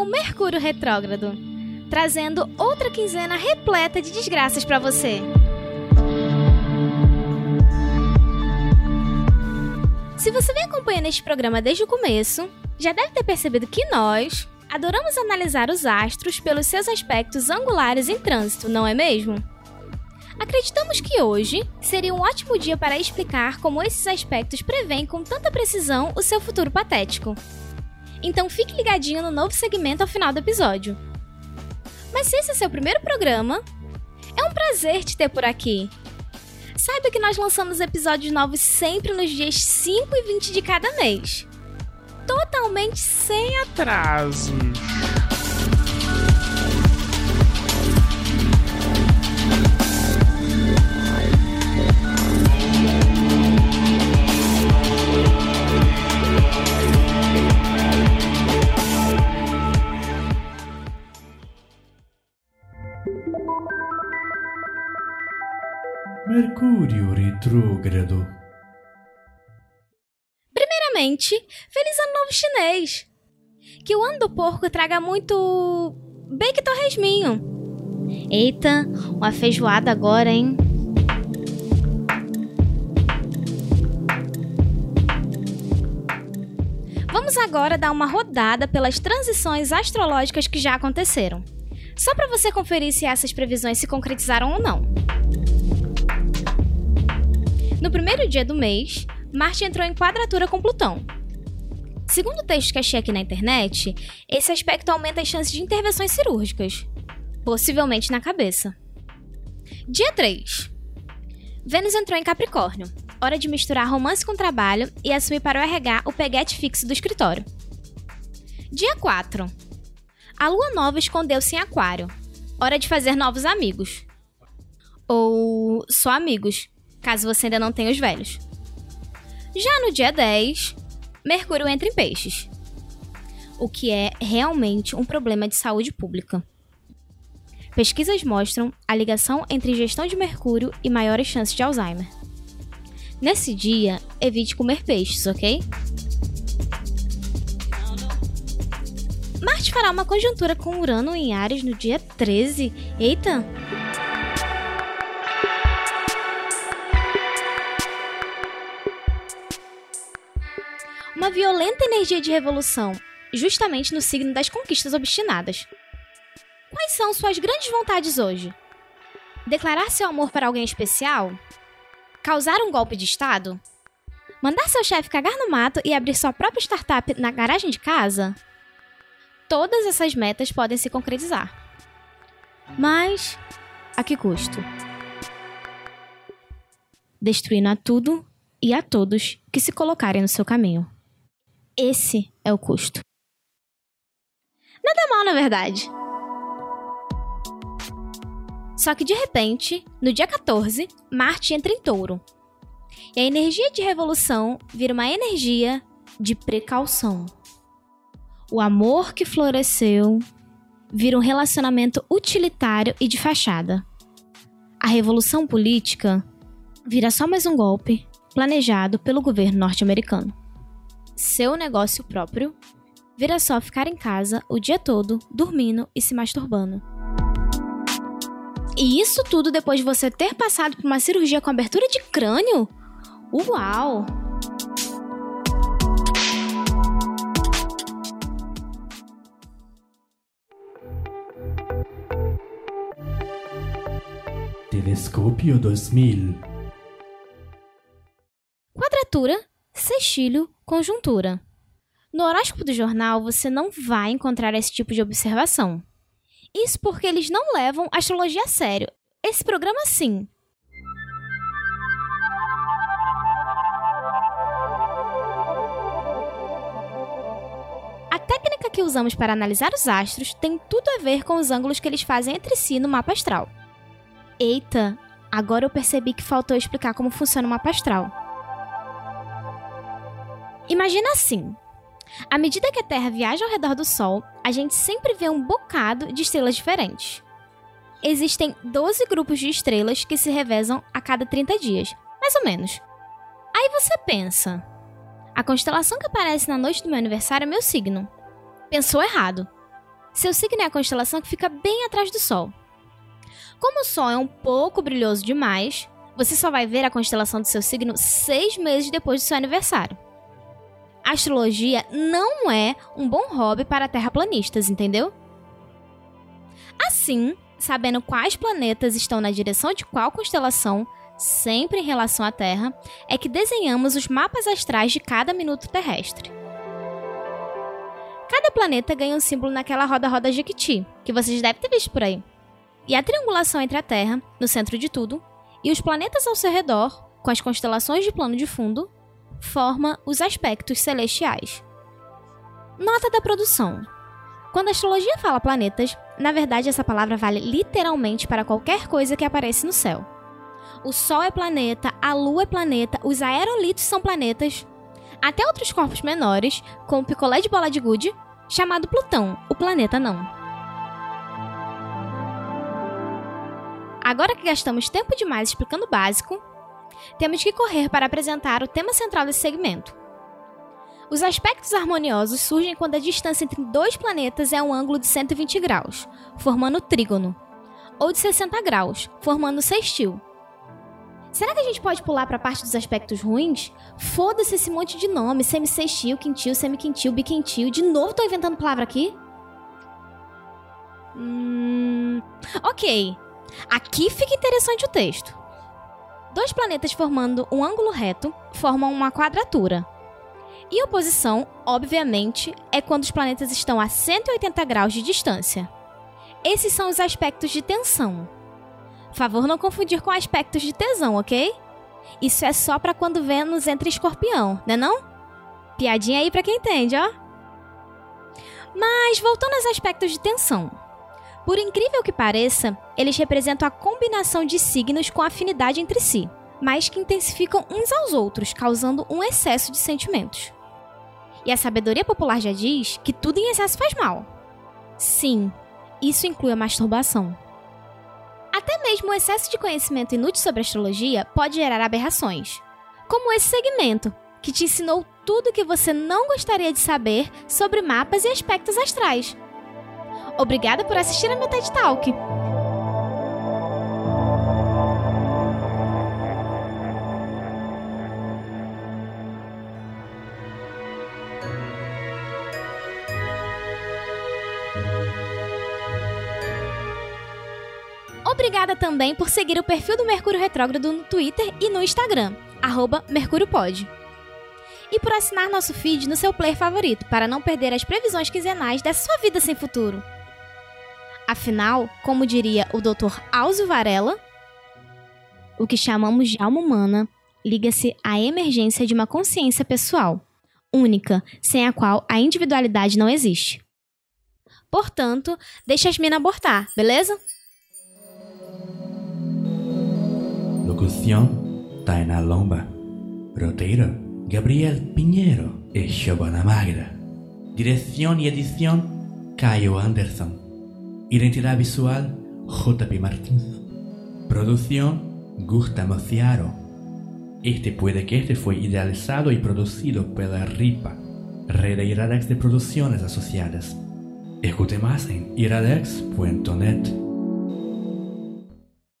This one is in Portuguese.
o Mercúrio Retrógrado, trazendo outra quinzena repleta de desgraças para você. Se você vem acompanhando este programa desde o começo, já deve ter percebido que nós adoramos analisar os astros pelos seus aspectos angulares em trânsito, não é mesmo? Acreditamos que hoje seria um ótimo dia para explicar como esses aspectos preveem com tanta precisão o seu futuro patético. Então fique ligadinho no novo segmento ao final do episódio. Mas se esse é seu primeiro programa, é um prazer te ter por aqui. Saiba que nós lançamos episódios novos sempre nos dias 5 e 20 de cada mês. Totalmente sem atrasos. Mercúrio retrógrado. Primeiramente, feliz ano novo chinês. Que o ano do porco traga muito bacon torresminho. Eita, uma feijoada agora, hein? Vamos agora dar uma rodada pelas transições astrológicas que já aconteceram. Só para você conferir se essas previsões se concretizaram ou não. No primeiro dia do mês, Marte entrou em quadratura com Plutão. Segundo o texto que achei aqui na internet, esse aspecto aumenta as chances de intervenções cirúrgicas, possivelmente na cabeça. Dia 3. Vênus entrou em Capricórnio. Hora de misturar romance com trabalho e assumir para o RH o peguete fixo do escritório. Dia 4. A lua nova escondeu-se em Aquário. Hora de fazer novos amigos. Ou só amigos, caso você ainda não tenha os velhos. Já no dia 10, Mercúrio entra em Peixes, o que é realmente um problema de saúde pública. Pesquisas mostram a ligação entre gestão de Mercúrio e maiores chances de Alzheimer. Nesse dia, evite comer peixes, ok? Marte fará uma conjuntura com Urano em Ares no dia 13. Eita! Uma violenta energia de revolução, justamente no signo das conquistas obstinadas. Quais são suas grandes vontades hoje? Declarar seu amor para alguém especial? Causar um golpe de Estado? Mandar seu chefe cagar no mato e abrir sua própria startup na garagem de casa? Todas essas metas podem se concretizar. Mas a que custo? Destruindo a tudo e a todos que se colocarem no seu caminho. Esse é o custo. Nada mal, na verdade. Só que de repente, no dia 14, Marte entra em touro. E a energia de revolução vira uma energia de precaução. O amor que floresceu vira um relacionamento utilitário e de fachada. A revolução política vira só mais um golpe planejado pelo governo norte-americano seu negócio próprio, vira só ficar em casa o dia todo, dormindo e se masturbando. E isso tudo depois de você ter passado por uma cirurgia com abertura de crânio? Uau! Telescópio 2000 Quadratura, sextilho, Conjuntura. No horóscopo do jornal, você não vai encontrar esse tipo de observação. Isso porque eles não levam astrologia a sério. Esse programa, sim. A técnica que usamos para analisar os astros tem tudo a ver com os ângulos que eles fazem entre si no mapa astral. Eita, agora eu percebi que faltou explicar como funciona o mapa astral. Imagina assim: à medida que a Terra viaja ao redor do Sol, a gente sempre vê um bocado de estrelas diferentes. Existem 12 grupos de estrelas que se revezam a cada 30 dias, mais ou menos. Aí você pensa: a constelação que aparece na noite do meu aniversário é meu signo. Pensou errado. seu signo é a constelação que fica bem atrás do Sol. Como o Sol é um pouco brilhoso demais, você só vai ver a constelação do seu signo seis meses depois do seu aniversário. Astrologia não é um bom hobby para terraplanistas, entendeu? Assim, sabendo quais planetas estão na direção de qual constelação, sempre em relação à Terra, é que desenhamos os mapas astrais de cada minuto terrestre. Cada planeta ganha um símbolo naquela roda-roda Jequiti, que vocês devem ter visto por aí. E a triangulação entre a Terra, no centro de tudo, e os planetas ao seu redor, com as constelações de plano de fundo, forma os aspectos celestiais. Nota da produção. Quando a astrologia fala planetas, na verdade essa palavra vale literalmente para qualquer coisa que aparece no céu. O Sol é planeta, a Lua é planeta, os aerolitos são planetas, até outros corpos menores, como o picolé de bola de gude, chamado Plutão, o planeta não. Agora que gastamos tempo demais explicando o básico, temos que correr para apresentar o tema central desse segmento. Os aspectos harmoniosos surgem quando a distância entre dois planetas é um ângulo de 120 graus, formando trígono, ou de 60 graus, formando sextil. Será que a gente pode pular para a parte dos aspectos ruins? Foda-se esse monte de nome, semissextil, quintil, semiquintil, biquintil. De novo tô inventando palavra aqui? Hum... Ok. Aqui fica interessante o texto. Dois planetas formando um ângulo reto formam uma quadratura. E oposição, obviamente, é quando os planetas estão a 180 graus de distância. Esses são os aspectos de tensão. Favor não confundir com aspectos de tesão, ok? Isso é só para quando Vênus entra em escorpião, né não? Piadinha aí para quem entende, ó. Mas voltando aos aspectos de tensão. Por incrível que pareça, eles representam a combinação de signos com afinidade entre si, mas que intensificam uns aos outros, causando um excesso de sentimentos. E a sabedoria popular já diz que tudo em excesso faz mal. Sim, isso inclui a masturbação. Até mesmo o excesso de conhecimento inútil sobre astrologia pode gerar aberrações, como esse segmento, que te ensinou tudo o que você não gostaria de saber sobre mapas e aspectos astrais. Obrigada por assistir a meu TED Talk. Obrigada também por seguir o perfil do Mercúrio Retrógrado no Twitter e no Instagram, @mercuriopod. E por assinar nosso feed no seu player favorito, para não perder as previsões quinzenais dessa sua vida sem futuro. Afinal, como diria o Dr. Alzio Varela, o que chamamos de alma humana liga-se à emergência de uma consciência pessoal, única, sem a qual a individualidade não existe. Portanto, deixa as minas abortar, beleza? Locución, Taina Lomba. Roteiro, Gabriel Piñero y Giovanna Magra. Dirección y edición, Caio Anderson. Identidad visual, JP Martins. Producción, Gustavo Ciaro. Este puede que este fue idealizado y producido pela RIPA, Red Iradex de Producciones Asociadas. Escute más en iradex.net.